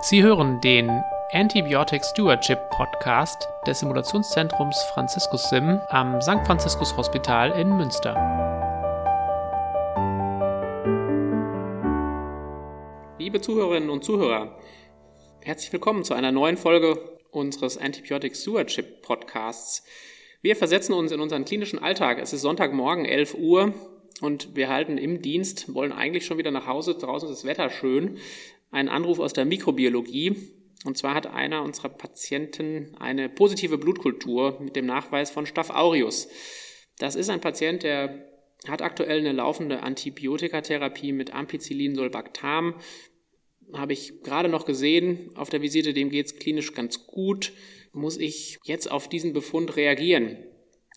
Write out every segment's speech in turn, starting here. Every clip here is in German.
Sie hören den Antibiotic Stewardship Podcast des Simulationszentrums Franziskus Sim am St. Franziskus Hospital in Münster. Liebe Zuhörerinnen und Zuhörer, herzlich willkommen zu einer neuen Folge unseres Antibiotic Stewardship Podcasts. Wir versetzen uns in unseren klinischen Alltag. Es ist Sonntagmorgen, 11 Uhr und wir halten im Dienst, wollen eigentlich schon wieder nach Hause. Draußen ist das Wetter schön einen Anruf aus der Mikrobiologie. Und zwar hat einer unserer Patienten eine positive Blutkultur mit dem Nachweis von Staph aureus. Das ist ein Patient, der hat aktuell eine laufende Antibiotikatherapie mit Ampicillin Sulbactam. Habe ich gerade noch gesehen auf der Visite, dem geht es klinisch ganz gut. Muss ich jetzt auf diesen Befund reagieren?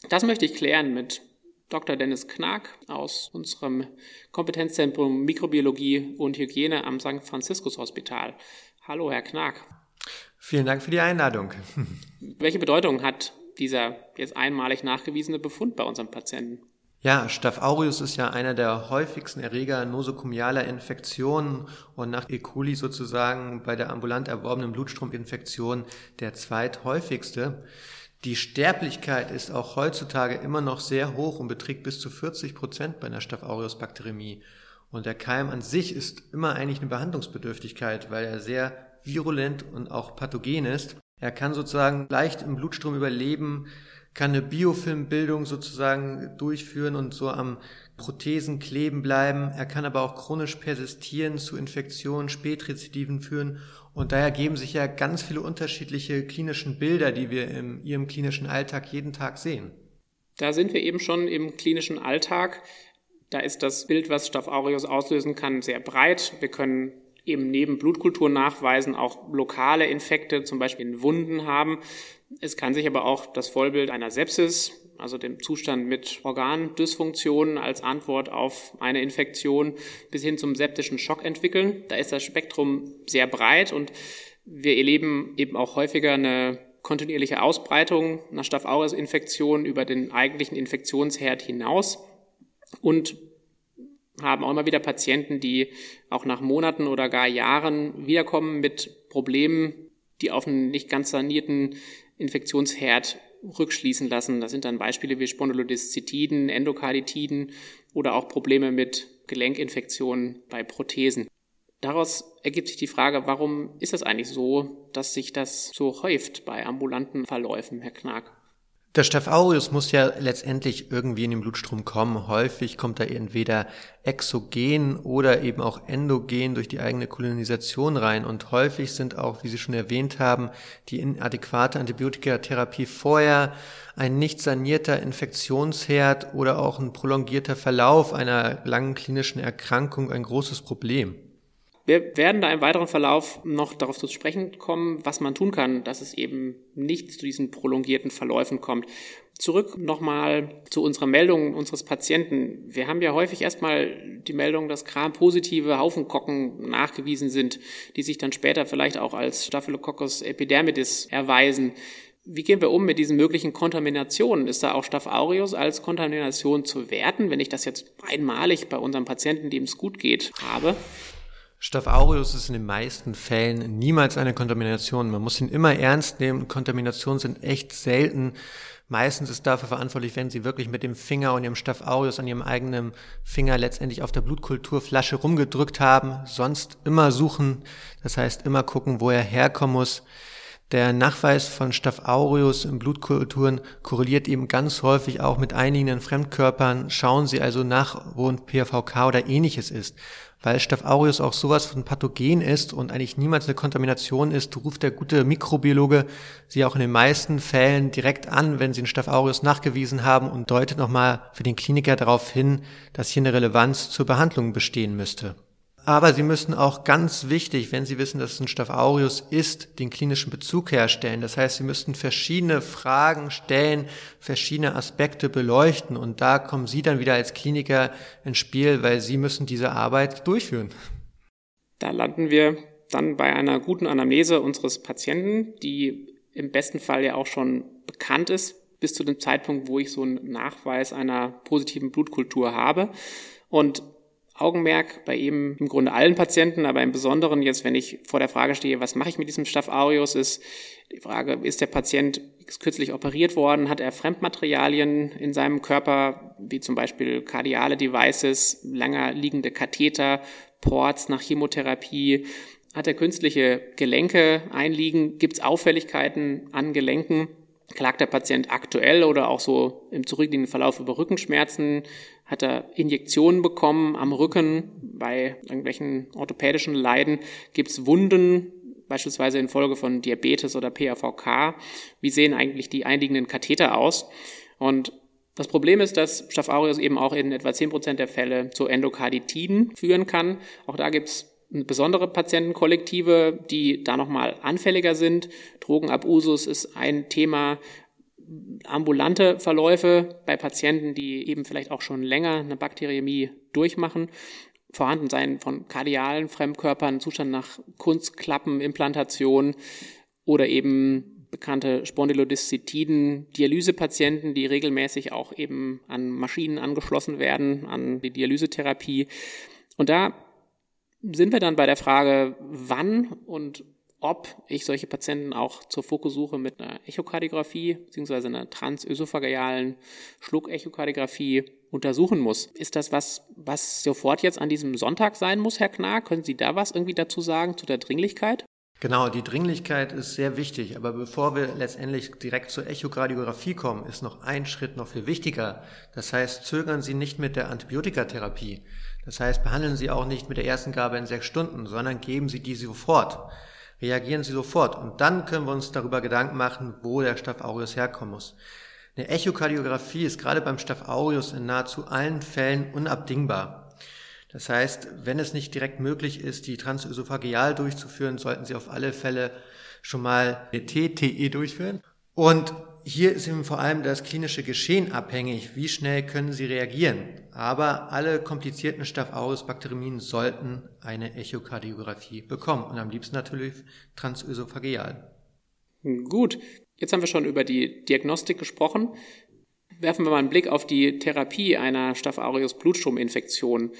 Das möchte ich klären mit Dr. Dennis Knag aus unserem Kompetenzzentrum Mikrobiologie und Hygiene am St. Franziskus Hospital. Hallo, Herr Knag. Vielen Dank für die Einladung. Welche Bedeutung hat dieser jetzt einmalig nachgewiesene Befund bei unserem Patienten? Ja, Staph aureus ist ja einer der häufigsten Erreger nosokomialer Infektionen und nach E. coli sozusagen bei der ambulant erworbenen Blutstrominfektion der zweithäufigste. Die Sterblichkeit ist auch heutzutage immer noch sehr hoch und beträgt bis zu 40 Prozent bei einer Staph aureus Bakteriämie. Und der Keim an sich ist immer eigentlich eine Behandlungsbedürftigkeit, weil er sehr virulent und auch pathogen ist. Er kann sozusagen leicht im Blutstrom überleben, kann eine Biofilmbildung sozusagen durchführen und so am Prothesen kleben bleiben. Er kann aber auch chronisch persistieren, zu Infektionen, Spätrezidiven führen. Und daher geben sich ja ganz viele unterschiedliche klinischen Bilder, die wir in Ihrem klinischen Alltag jeden Tag sehen. Da sind wir eben schon im klinischen Alltag. Da ist das Bild, was Staph aureus auslösen kann, sehr breit. Wir können eben neben Blutkulturen nachweisen auch lokale Infekte, zum Beispiel in Wunden haben. Es kann sich aber auch das Vollbild einer Sepsis, also dem Zustand mit Organdysfunktionen als Antwort auf eine Infektion bis hin zum septischen Schock entwickeln. Da ist das Spektrum sehr breit und wir erleben eben auch häufiger eine kontinuierliche Ausbreitung einer Staph aureus Infektion über den eigentlichen Infektionsherd hinaus und haben auch immer wieder Patienten, die auch nach Monaten oder gar Jahren wiederkommen mit Problemen, die auf einen nicht ganz sanierten Infektionsherd rückschließen lassen. Das sind dann Beispiele wie Spondylodiscitiden, Endokarditiden oder auch Probleme mit Gelenkinfektionen bei Prothesen. Daraus ergibt sich die Frage, warum ist es eigentlich so, dass sich das so häuft bei ambulanten Verläufen, Herr Knag? Der Staph aureus muss ja letztendlich irgendwie in den Blutstrom kommen. Häufig kommt er entweder exogen oder eben auch endogen durch die eigene Kolonisation rein. Und häufig sind auch, wie Sie schon erwähnt haben, die inadäquate Antibiotikatherapie vorher ein nicht sanierter Infektionsherd oder auch ein prolongierter Verlauf einer langen klinischen Erkrankung ein großes Problem. Wir werden da im weiteren Verlauf noch darauf zu sprechen kommen, was man tun kann, dass es eben nicht zu diesen prolongierten Verläufen kommt. Zurück nochmal zu unserer Meldung unseres Patienten. Wir haben ja häufig erstmal die Meldung, dass Gram-positive Haufenkocken nachgewiesen sind, die sich dann später vielleicht auch als Staphylococcus epidermidis erweisen. Wie gehen wir um mit diesen möglichen Kontaminationen? Ist da auch Staph aureus als Kontamination zu werten, wenn ich das jetzt einmalig bei unserem Patienten, dem es gut geht, habe? Staph aureus ist in den meisten Fällen niemals eine Kontamination. Man muss ihn immer ernst nehmen. Kontaminationen sind echt selten. Meistens ist dafür verantwortlich, wenn Sie wirklich mit dem Finger und Ihrem Staph aureus an Ihrem eigenen Finger letztendlich auf der Blutkulturflasche rumgedrückt haben. Sonst immer suchen. Das heißt, immer gucken, wo er herkommen muss. Der Nachweis von Staph aureus in Blutkulturen korreliert eben ganz häufig auch mit einigen Fremdkörpern. Schauen Sie also nach, wo ein PVK oder ähnliches ist weil Staph aureus auch sowas von Pathogen ist und eigentlich niemals eine Kontamination ist, ruft der gute Mikrobiologe sie auch in den meisten Fällen direkt an, wenn sie einen Staph aureus nachgewiesen haben und deutet nochmal für den Kliniker darauf hin, dass hier eine Relevanz zur Behandlung bestehen müsste. Aber Sie müssen auch ganz wichtig, wenn Sie wissen, dass es ein Staph aureus ist, den klinischen Bezug herstellen. Das heißt, Sie müssten verschiedene Fragen stellen, verschiedene Aspekte beleuchten und da kommen Sie dann wieder als Kliniker ins Spiel, weil Sie müssen diese Arbeit durchführen. Da landen wir dann bei einer guten Anamnese unseres Patienten, die im besten Fall ja auch schon bekannt ist, bis zu dem Zeitpunkt, wo ich so einen Nachweis einer positiven Blutkultur habe. Und Augenmerk bei eben im Grunde allen Patienten, aber im Besonderen jetzt, wenn ich vor der Frage stehe, was mache ich mit diesem Staph aureus, ist die Frage, ist der Patient kürzlich operiert worden, hat er Fremdmaterialien in seinem Körper, wie zum Beispiel kardiale Devices, länger liegende Katheter, Ports nach Chemotherapie, hat er künstliche Gelenke einliegen, gibt es Auffälligkeiten an Gelenken, klagt der Patient aktuell oder auch so im zurückliegenden Verlauf über Rückenschmerzen, hat er Injektionen bekommen am Rücken, bei irgendwelchen orthopädischen Leiden gibt es Wunden, beispielsweise infolge von Diabetes oder PAVK. Wie sehen eigentlich die einliegenden Katheter aus? Und das Problem ist, dass Staph aureus eben auch in etwa 10% der Fälle zu Endokarditiden führen kann. Auch da gibt es besondere Patientenkollektive, die da nochmal anfälliger sind. Drogenabusus ist ein Thema. Ambulante Verläufe bei Patienten, die eben vielleicht auch schon länger eine Bakteriämie durchmachen. Vorhandensein von kardialen Fremdkörpern, Zustand nach Kunstklappenimplantation oder eben bekannte Spondylodiscitiden, Dialysepatienten, die regelmäßig auch eben an Maschinen angeschlossen werden, an die Dialysetherapie. Und da sind wir dann bei der Frage, wann und ob ich solche Patienten auch zur Fokussuche mit einer Echokardiographie bzw. einer transösophagealen Schluckechokardiographie untersuchen muss. Ist das was, was sofort jetzt an diesem Sonntag sein muss, Herr Knar? Können Sie da was irgendwie dazu sagen zu der Dringlichkeit? Genau, die Dringlichkeit ist sehr wichtig. Aber bevor wir letztendlich direkt zur Echokardiographie kommen, ist noch ein Schritt noch viel wichtiger. Das heißt, zögern Sie nicht mit der Antibiotikatherapie. Das heißt, behandeln Sie auch nicht mit der ersten Gabe in sechs Stunden, sondern geben Sie die sofort. Reagieren Sie sofort. Und dann können wir uns darüber Gedanken machen, wo der Staph aureus herkommen muss. Eine Echokardiographie ist gerade beim Staph aureus in nahezu allen Fällen unabdingbar. Das heißt, wenn es nicht direkt möglich ist, die transösophageal durchzuführen, sollten Sie auf alle Fälle schon mal eine TTE durchführen. Und hier ist eben vor allem das klinische Geschehen abhängig. Wie schnell können Sie reagieren? Aber alle komplizierten Staph aureus Bakterien sollten eine Echokardiographie bekommen und am liebsten natürlich transösophageal. Gut, jetzt haben wir schon über die Diagnostik gesprochen. Werfen wir mal einen Blick auf die Therapie einer Staph aureus Blutstrominfektion.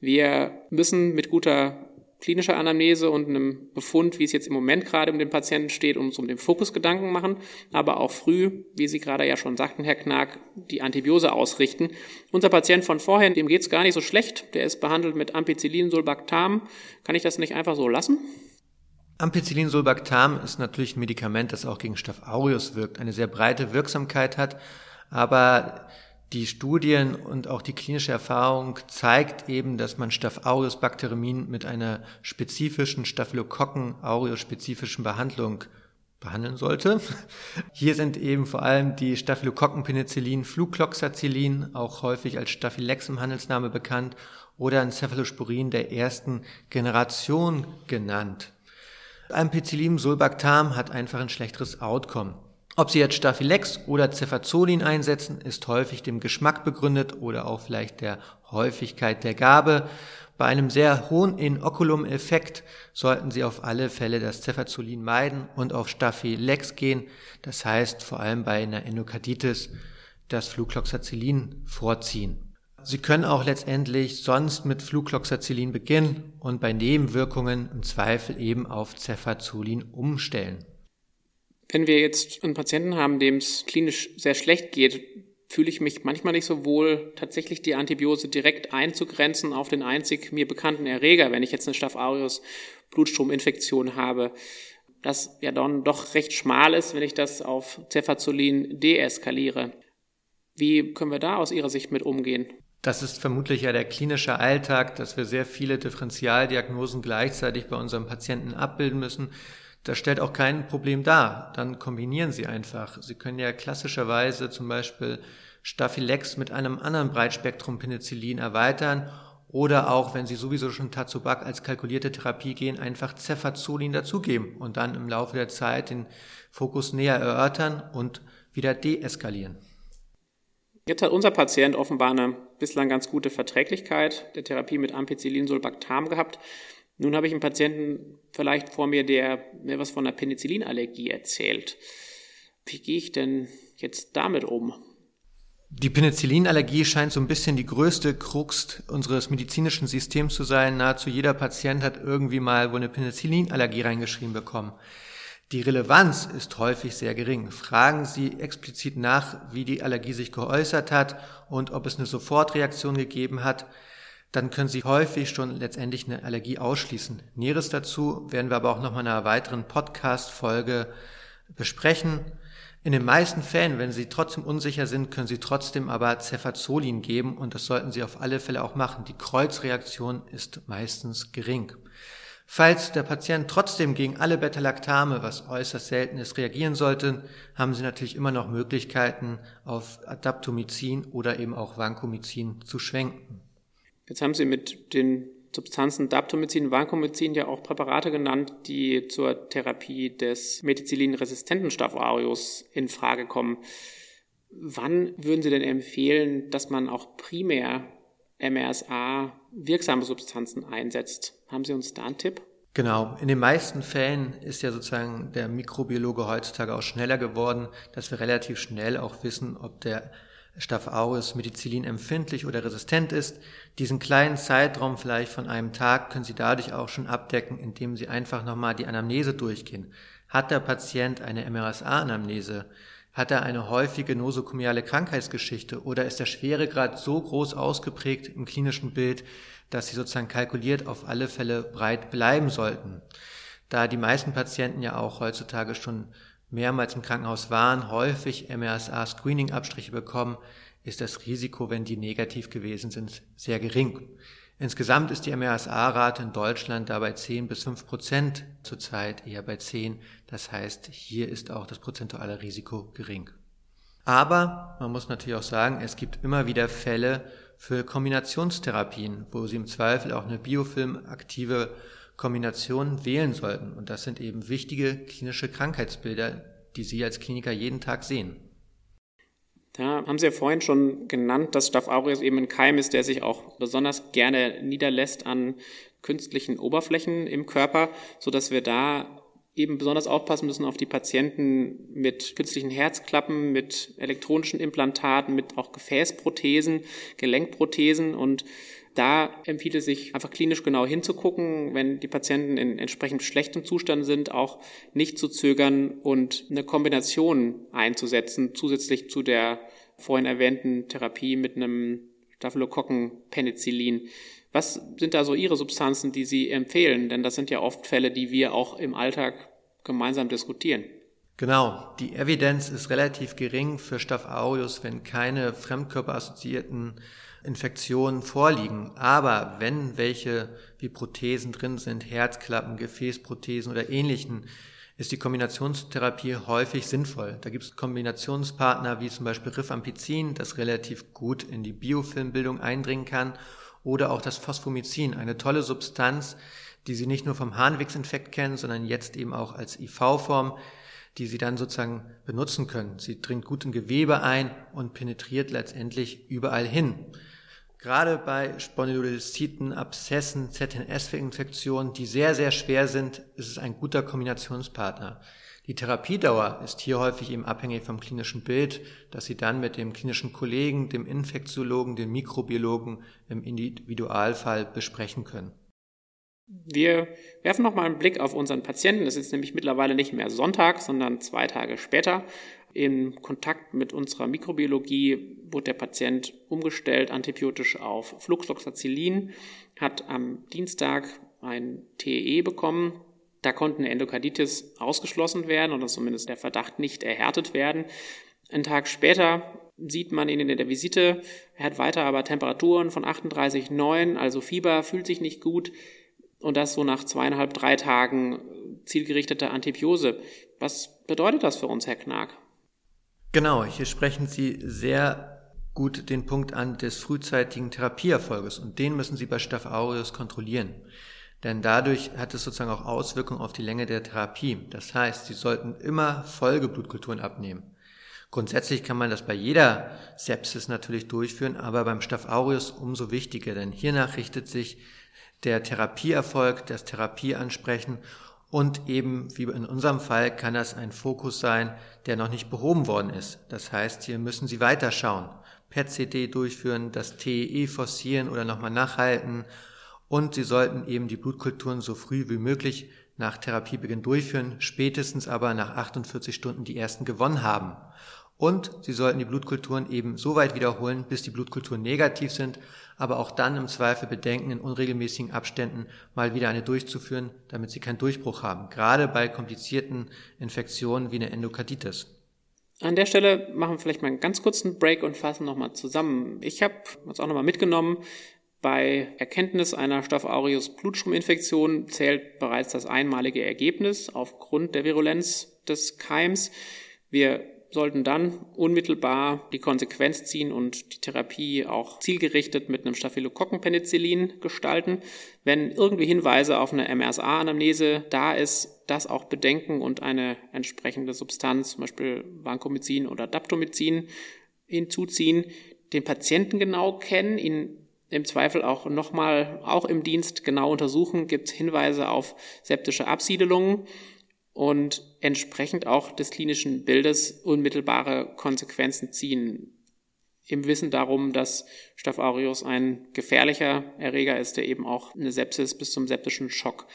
Wir müssen mit guter klinischer Anamnese und einem Befund, wie es jetzt im Moment gerade um den Patienten steht, uns um den Fokus Gedanken machen, aber auch früh, wie Sie gerade ja schon sagten, Herr Knack, die Antibiose ausrichten. Unser Patient von vorhin, dem geht es gar nicht so schlecht, der ist behandelt mit Ampicillin, Sulbactam. Kann ich das nicht einfach so lassen? Ampicillin Sulbactam ist natürlich ein Medikament, das auch gegen Staph aureus wirkt, eine sehr breite Wirksamkeit hat, aber die Studien und auch die klinische Erfahrung zeigt eben, dass man Staph aureus Bakterien mit einer spezifischen Staphylokokken aureus spezifischen Behandlung behandeln sollte. Hier sind eben vor allem die Staphylokokkenpenicillin, Flucloxacillin, auch häufig als Staphylex im Handelsname bekannt, oder Cephalosporin der ersten Generation genannt. Ampicillin Sulbactam hat einfach ein schlechteres Outcome. Ob Sie jetzt Staphylex oder Cefazolin einsetzen, ist häufig dem Geschmack begründet oder auch vielleicht der Häufigkeit der Gabe. Bei einem sehr hohen Inoculum-Effekt sollten Sie auf alle Fälle das Cefazolin meiden und auf Staphylex gehen. Das heißt, vor allem bei einer Endokarditis das Flucloxacillin vorziehen. Sie können auch letztendlich sonst mit Flucloxacillin beginnen und bei Nebenwirkungen im Zweifel eben auf Cefazolin umstellen. Wenn wir jetzt einen Patienten haben, dem es klinisch sehr schlecht geht, fühle ich mich manchmal nicht so wohl, tatsächlich die Antibiose direkt einzugrenzen auf den einzig mir bekannten Erreger, wenn ich jetzt eine Staph aureus Blutstrominfektion habe. Das ja dann doch recht schmal ist, wenn ich das auf Cefazolin deeskaliere. Wie können wir da aus Ihrer Sicht mit umgehen? Das ist vermutlich ja der klinische Alltag, dass wir sehr viele Differentialdiagnosen gleichzeitig bei unseren Patienten abbilden müssen. Das stellt auch kein Problem dar. Dann kombinieren Sie einfach. Sie können ja klassischerweise zum Beispiel Staphylex mit einem anderen Breitspektrum Penicillin erweitern oder auch, wenn Sie sowieso schon Tazobac als kalkulierte Therapie gehen, einfach Cefazolin dazugeben und dann im Laufe der Zeit den Fokus näher erörtern und wieder deeskalieren. Jetzt hat unser Patient offenbar eine bislang ganz gute Verträglichkeit der Therapie mit Ampicillin-Sulbactam gehabt. Nun habe ich einen Patienten vielleicht vor mir, der mir was von einer Penicillinallergie erzählt. Wie gehe ich denn jetzt damit um? Die Penicillinallergie scheint so ein bisschen die größte Krux unseres medizinischen Systems zu sein. Nahezu jeder Patient hat irgendwie mal wohl eine Penicillinallergie reingeschrieben bekommen. Die Relevanz ist häufig sehr gering. Fragen Sie explizit nach, wie die Allergie sich geäußert hat und ob es eine Sofortreaktion gegeben hat. Dann können Sie häufig schon letztendlich eine Allergie ausschließen. Näheres dazu werden wir aber auch noch mal in einer weiteren Podcast-Folge besprechen. In den meisten Fällen, wenn Sie trotzdem unsicher sind, können Sie trotzdem aber Cefazolin geben und das sollten Sie auf alle Fälle auch machen. Die Kreuzreaktion ist meistens gering. Falls der Patient trotzdem gegen alle Beta-Lactame, was äußerst selten ist, reagieren sollte, haben Sie natürlich immer noch Möglichkeiten, auf Adaptomycin oder eben auch Vancomycin zu schwenken. Jetzt haben Sie mit den Substanzen Daptomycin, Vancomycin ja auch Präparate genannt, die zur Therapie des methicillin-resistenten Staph aureus in Frage kommen. Wann würden Sie denn empfehlen, dass man auch primär MRSA wirksame Substanzen einsetzt? Haben Sie uns da einen Tipp? Genau. In den meisten Fällen ist ja sozusagen der Mikrobiologe heutzutage auch schneller geworden, dass wir relativ schnell auch wissen, ob der Staph aureus Methicillin empfindlich oder resistent ist. Diesen kleinen Zeitraum vielleicht von einem Tag können Sie dadurch auch schon abdecken, indem Sie einfach nochmal die Anamnese durchgehen. Hat der Patient eine MRSA-Anamnese? Hat er eine häufige nosokomiale Krankheitsgeschichte oder ist der Schweregrad so groß ausgeprägt im klinischen Bild, dass sie sozusagen kalkuliert auf alle Fälle breit bleiben sollten? Da die meisten Patienten ja auch heutzutage schon mehrmals im Krankenhaus waren, häufig MRSA-Screening-Abstriche bekommen, ist das Risiko, wenn die negativ gewesen sind, sehr gering. Insgesamt ist die MRSA-Rate in Deutschland dabei 10 bis 5 Prozent, zurzeit eher bei 10. Das heißt, hier ist auch das prozentuale Risiko gering. Aber man muss natürlich auch sagen, es gibt immer wieder Fälle für Kombinationstherapien, wo Sie im Zweifel auch eine biofilmaktive Kombinationen wählen sollten. Und das sind eben wichtige klinische Krankheitsbilder, die Sie als Kliniker jeden Tag sehen. Da haben Sie ja vorhin schon genannt, dass Staph aureus eben ein Keim ist, der sich auch besonders gerne niederlässt an künstlichen Oberflächen im Körper, so dass wir da eben besonders aufpassen müssen auf die Patienten mit künstlichen Herzklappen, mit elektronischen Implantaten, mit auch Gefäßprothesen, Gelenkprothesen und da empfiehlt es sich einfach klinisch genau hinzugucken, wenn die Patienten in entsprechend schlechtem Zustand sind, auch nicht zu zögern und eine Kombination einzusetzen, zusätzlich zu der vorhin erwähnten Therapie mit einem Staphylokokken-Penicillin. Was sind da so Ihre Substanzen, die Sie empfehlen? Denn das sind ja oft Fälle, die wir auch im Alltag gemeinsam diskutieren. Genau, die Evidenz ist relativ gering für Staph aureus, wenn keine fremdkörperassoziierten Infektionen vorliegen. Aber wenn welche wie Prothesen drin sind, Herzklappen, Gefäßprothesen oder ähnlichen, ist die Kombinationstherapie häufig sinnvoll. Da gibt es Kombinationspartner wie zum Beispiel Rifampicin, das relativ gut in die Biofilmbildung eindringen kann, oder auch das Phosphomycin, eine tolle Substanz, die Sie nicht nur vom Harnwegsinfekt kennen, sondern jetzt eben auch als IV-Form, die Sie dann sozusagen benutzen können. Sie dringt gut in Gewebe ein und penetriert letztendlich überall hin. Gerade bei Spondylolisthiten, Abszessen, ZNS-Infektionen, die sehr, sehr schwer sind, ist es ein guter Kombinationspartner. Die Therapiedauer ist hier häufig eben abhängig vom klinischen Bild, das Sie dann mit dem klinischen Kollegen, dem Infektiologen, dem Mikrobiologen im Individualfall besprechen können. Wir werfen noch mal einen Blick auf unseren Patienten. Das ist nämlich mittlerweile nicht mehr Sonntag, sondern zwei Tage später. In Kontakt mit unserer Mikrobiologie wurde der Patient umgestellt antibiotisch auf Fluxloxacillin, hat am Dienstag ein TE bekommen. Da konnte eine Endokarditis ausgeschlossen werden oder zumindest der Verdacht nicht erhärtet werden. Einen Tag später sieht man ihn in der Visite. Er hat weiter aber Temperaturen von 38,9, also Fieber, fühlt sich nicht gut. Und das so nach zweieinhalb, drei Tagen zielgerichteter Antibiose. Was bedeutet das für uns, Herr Knag? Genau, hier sprechen Sie sehr gut den Punkt an des frühzeitigen Therapieerfolges und den müssen Sie bei Staph aureus kontrollieren. Denn dadurch hat es sozusagen auch Auswirkungen auf die Länge der Therapie. Das heißt, Sie sollten immer Folgeblutkulturen abnehmen. Grundsätzlich kann man das bei jeder Sepsis natürlich durchführen, aber beim Staph aureus umso wichtiger, denn hiernach richtet sich der Therapieerfolg, das Therapieansprechen und eben, wie in unserem Fall, kann das ein Fokus sein, der noch nicht behoben worden ist. Das heißt, hier müssen Sie weiterschauen. PET-CT durchführen, das TEE forcieren oder nochmal nachhalten und sie sollten eben die Blutkulturen so früh wie möglich nach Therapiebeginn durchführen, spätestens aber nach 48 Stunden die ersten gewonnen haben. Und sie sollten die Blutkulturen eben so weit wiederholen, bis die Blutkulturen negativ sind, aber auch dann im Zweifel bedenken, in unregelmäßigen Abständen mal wieder eine durchzuführen, damit sie keinen Durchbruch haben, gerade bei komplizierten Infektionen wie eine Endokarditis. An der Stelle machen wir vielleicht mal einen ganz kurzen Break und fassen nochmal zusammen. Ich habe uns auch nochmal mitgenommen, bei Erkenntnis einer Staph aureus Blutschirminfektion zählt bereits das einmalige Ergebnis aufgrund der Virulenz des Keims. Wir sollten dann unmittelbar die Konsequenz ziehen und die Therapie auch zielgerichtet mit einem Staphylokokkenpenicillin gestalten. Wenn irgendwie Hinweise auf eine MRSA-Anamnese da ist, das auch bedenken und eine entsprechende Substanz, zum Beispiel Vancomycin oder Daptomycin, hinzuziehen, den Patienten genau kennen, ihn im Zweifel auch nochmal, auch im Dienst genau untersuchen, gibt es Hinweise auf septische Absiedelungen und entsprechend auch des klinischen Bildes unmittelbare Konsequenzen ziehen. Im Wissen darum, dass Staph aureus ein gefährlicher Erreger ist, der eben auch eine Sepsis bis zum septischen Schock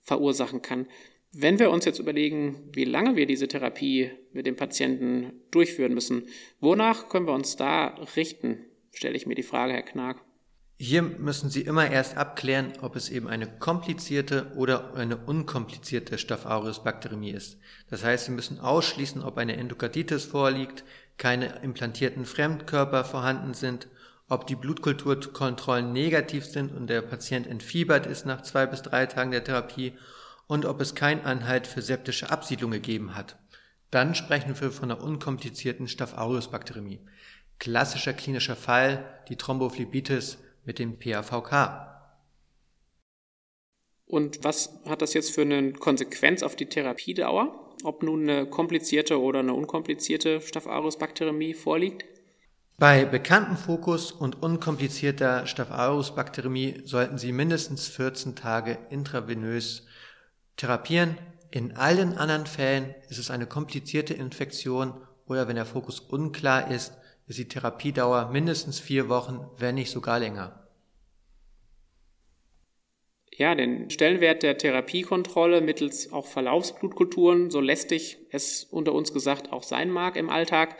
verursachen kann. Wenn wir uns jetzt überlegen, wie lange wir diese Therapie mit dem Patienten durchführen müssen, wonach können wir uns da richten, stelle ich mir die Frage, Herr Knag. Hier müssen Sie immer erst abklären, ob es eben eine komplizierte oder eine unkomplizierte Staph aureus Bakteriämie ist. Das heißt, Sie müssen ausschließen, ob eine Endokarditis vorliegt, keine implantierten Fremdkörper vorhanden sind, ob die Blutkulturkontrollen negativ sind und der Patient entfiebert ist nach zwei bis drei Tagen der Therapie und ob es keinen Anhalt für septische Absiedlung gegeben hat. Dann sprechen wir von einer unkomplizierten Staph aureus Bakteriämie. Klassischer klinischer Fall, die Thrombophlebitis mit dem PAVK. Und was hat das jetzt für eine Konsequenz auf die Therapiedauer? Ob nun eine komplizierte oder eine unkomplizierte Staph aureus Bakteriämie vorliegt? Bei bekanntem Fokus und unkomplizierter Staph aureus Bakteriämie sollten Sie mindestens 14 Tage intravenös therapieren. In allen anderen Fällen ist es eine komplizierte Infektion oder wenn der Fokus unklar ist, ist die Therapiedauer mindestens vier Wochen, wenn nicht sogar länger. Ja, den Stellenwert der Therapiekontrolle mittels auch Verlaufsblutkulturen, so lästig es unter uns gesagt auch sein mag im Alltag,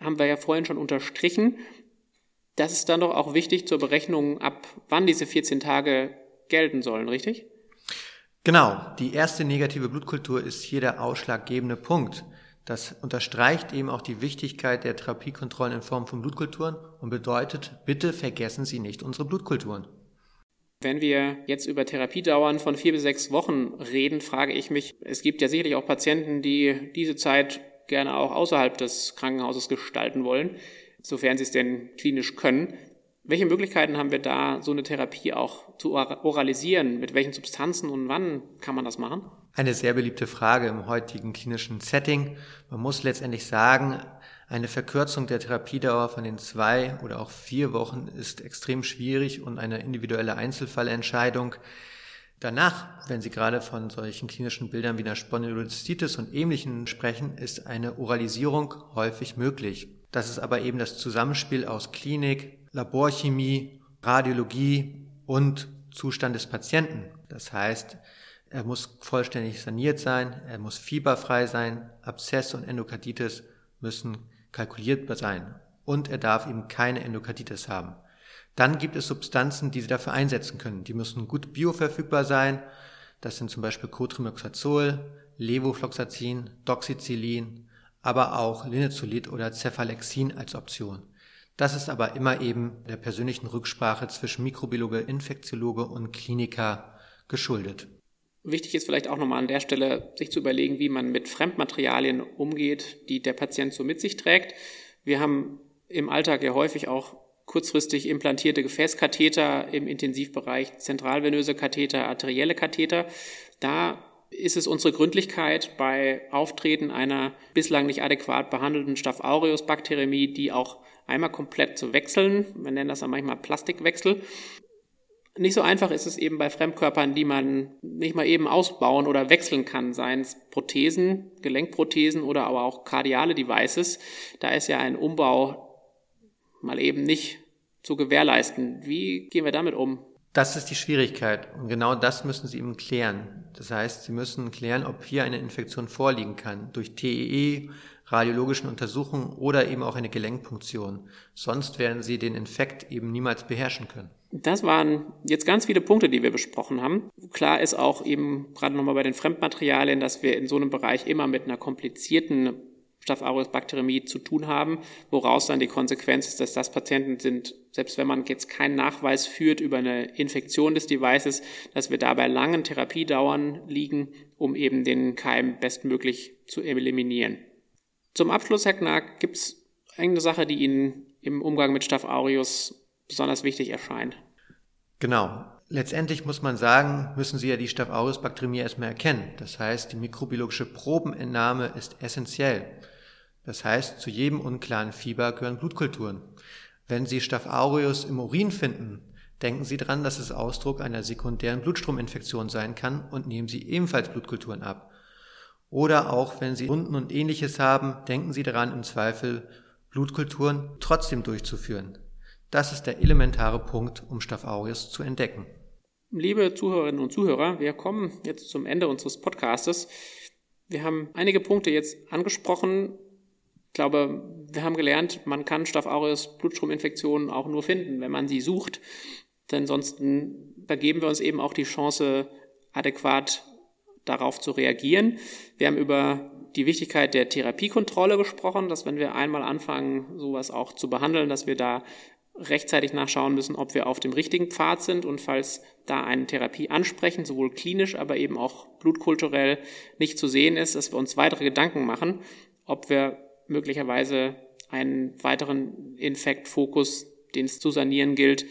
haben wir ja vorhin schon unterstrichen. Das ist dann doch auch wichtig zur Berechnung, ab wann diese 14 Tage gelten sollen, richtig? Genau, die erste negative Blutkultur ist hier der ausschlaggebende Punkt. Das unterstreicht eben auch die Wichtigkeit der Therapiekontrollen in Form von Blutkulturen und bedeutet, bitte vergessen Sie nicht unsere Blutkulturen. Wenn wir jetzt über Therapiedauern von vier bis sechs Wochen reden, frage ich mich, es gibt ja sicherlich auch Patienten, die diese Zeit gerne auch außerhalb des Krankenhauses gestalten wollen, sofern sie es denn klinisch können. Welche Möglichkeiten haben wir da, so eine Therapie auch zu oralisieren? Mit welchen Substanzen und wann kann man das machen? Eine sehr beliebte Frage im heutigen klinischen Setting. Man muss letztendlich sagen, eine Verkürzung der Therapiedauer von den zwei oder auch vier Wochen ist extrem schwierig und eine individuelle Einzelfallentscheidung. Danach, wenn Sie gerade von solchen klinischen Bildern wie einer Spondylolisthetis und ähnlichen sprechen, ist eine Oralisierung häufig möglich. Das ist aber eben das Zusammenspiel aus Klinik, Laborchemie, Radiologie und Zustand des Patienten. Das heißt, er muss vollständig saniert sein, er muss fieberfrei sein, Abszess und Endokarditis müssen kalkulierbar sein und er darf eben keine Endokarditis haben. Dann gibt es Substanzen, die Sie dafür einsetzen können. Die müssen gut bioverfügbar sein. Das sind zum Beispiel Cotrimoxazol, Levofloxacin, Doxycyclin, aber auch Linezolid oder Cephalexin als Option. Das ist aber immer eben der persönlichen Rücksprache zwischen Mikrobiologe, Infektiologe und Kliniker geschuldet. Wichtig ist vielleicht auch nochmal an der Stelle, sich zu überlegen, wie man mit Fremdmaterialien umgeht, die der Patient so mit sich trägt. Wir haben im Alltag ja häufig auch kurzfristig implantierte Gefäßkatheter im Intensivbereich, zentralvenöse Katheter, arterielle Katheter. Da ist es unsere Gründlichkeit bei Auftreten einer bislang nicht adäquat behandelten Staph aureus Bakteriämie, die auch einmal komplett zu wechseln. Wir nennen das dann manchmal Plastikwechsel. Nicht so einfach ist es eben bei Fremdkörpern, die man nicht mal eben ausbauen oder wechseln kann, seien es Prothesen, Gelenkprothesen oder aber auch kardiale Devices. Da ist ja ein Umbau mal eben nicht zu gewährleisten. Wie gehen wir damit um? Das ist die Schwierigkeit und genau das müssen Sie eben klären. Das heißt, Sie müssen klären, ob hier eine Infektion vorliegen kann durch TEE, radiologischen Untersuchungen oder eben auch eine Gelenkpunktion. Sonst werden Sie den Infekt eben niemals beherrschen können. Das waren jetzt ganz viele Punkte, die wir besprochen haben. Klar ist auch eben gerade nochmal bei den Fremdmaterialien, dass wir in so einem Bereich immer mit einer komplizierten Staph aureus Bakteriämie zu tun haben, woraus dann die Konsequenz ist, dass das Patienten sind, selbst wenn man jetzt keinen Nachweis führt über eine Infektion des Devices, dass wir dabei langen Therapiedauern liegen, um eben den Keim bestmöglich zu eliminieren. Zum Abschluss, Herr Knack, gibt es eine Sache, die Ihnen im Umgang mit Staph aureus besonders wichtig erscheint? Genau. Letztendlich muss man sagen, müssen Sie ja die Staph Bakteriämie erstmal erkennen. Das heißt, die mikrobiologische Probenentnahme ist essentiell. Das heißt, zu jedem unklaren Fieber gehören Blutkulturen. Wenn Sie Staph aureus im Urin finden, denken Sie dran, dass es Ausdruck einer sekundären Blutstrominfektion sein kann und nehmen Sie ebenfalls Blutkulturen ab. Oder auch wenn Sie Wunden und ähnliches haben, denken Sie daran, im Zweifel Blutkulturen trotzdem durchzuführen. Das ist der elementare Punkt, um Staph aureus zu entdecken. Liebe Zuhörerinnen und Zuhörer, wir kommen jetzt zum Ende unseres Podcastes. Wir haben einige Punkte jetzt angesprochen, glaube, wir haben gelernt, man kann Staph aureus Blutstrominfektionen auch nur finden, wenn man sie sucht. Denn ansonsten vergeben wir uns eben auch die Chance, adäquat darauf zu reagieren. Wir haben über die Wichtigkeit der Therapiekontrolle gesprochen, dass wenn wir einmal anfangen, sowas auch zu behandeln, dass wir da rechtzeitig nachschauen müssen, ob wir auf dem richtigen Pfad sind und falls da eine Therapie ansprechen, sowohl klinisch, aber eben auch blutkulturell nicht zu sehen ist, dass wir uns weitere Gedanken machen, ob wir möglicherweise einen weiteren Infektfokus, den es zu sanieren gilt,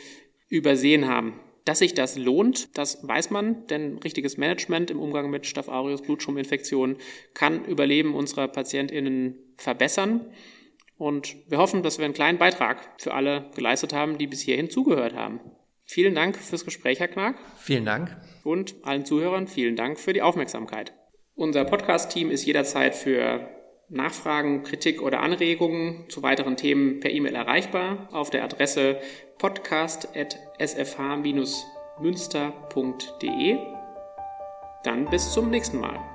übersehen haben. Dass sich das lohnt, das weiß man, denn richtiges Management im Umgang mit Staph aureus Blutschirminfektionen kann Überleben unserer PatientInnen verbessern. Und wir hoffen, dass wir einen kleinen Beitrag für alle geleistet haben, die bis hierhin zugehört haben. Vielen Dank fürs Gespräch, Herr Knag. Vielen Dank. Und allen Zuhörern vielen Dank für die Aufmerksamkeit. Unser Podcast-Team ist jederzeit für Nachfragen, Kritik oder Anregungen zu weiteren Themen per E-Mail erreichbar auf der Adresse podcast.sfh-münster.de. Dann bis zum nächsten Mal.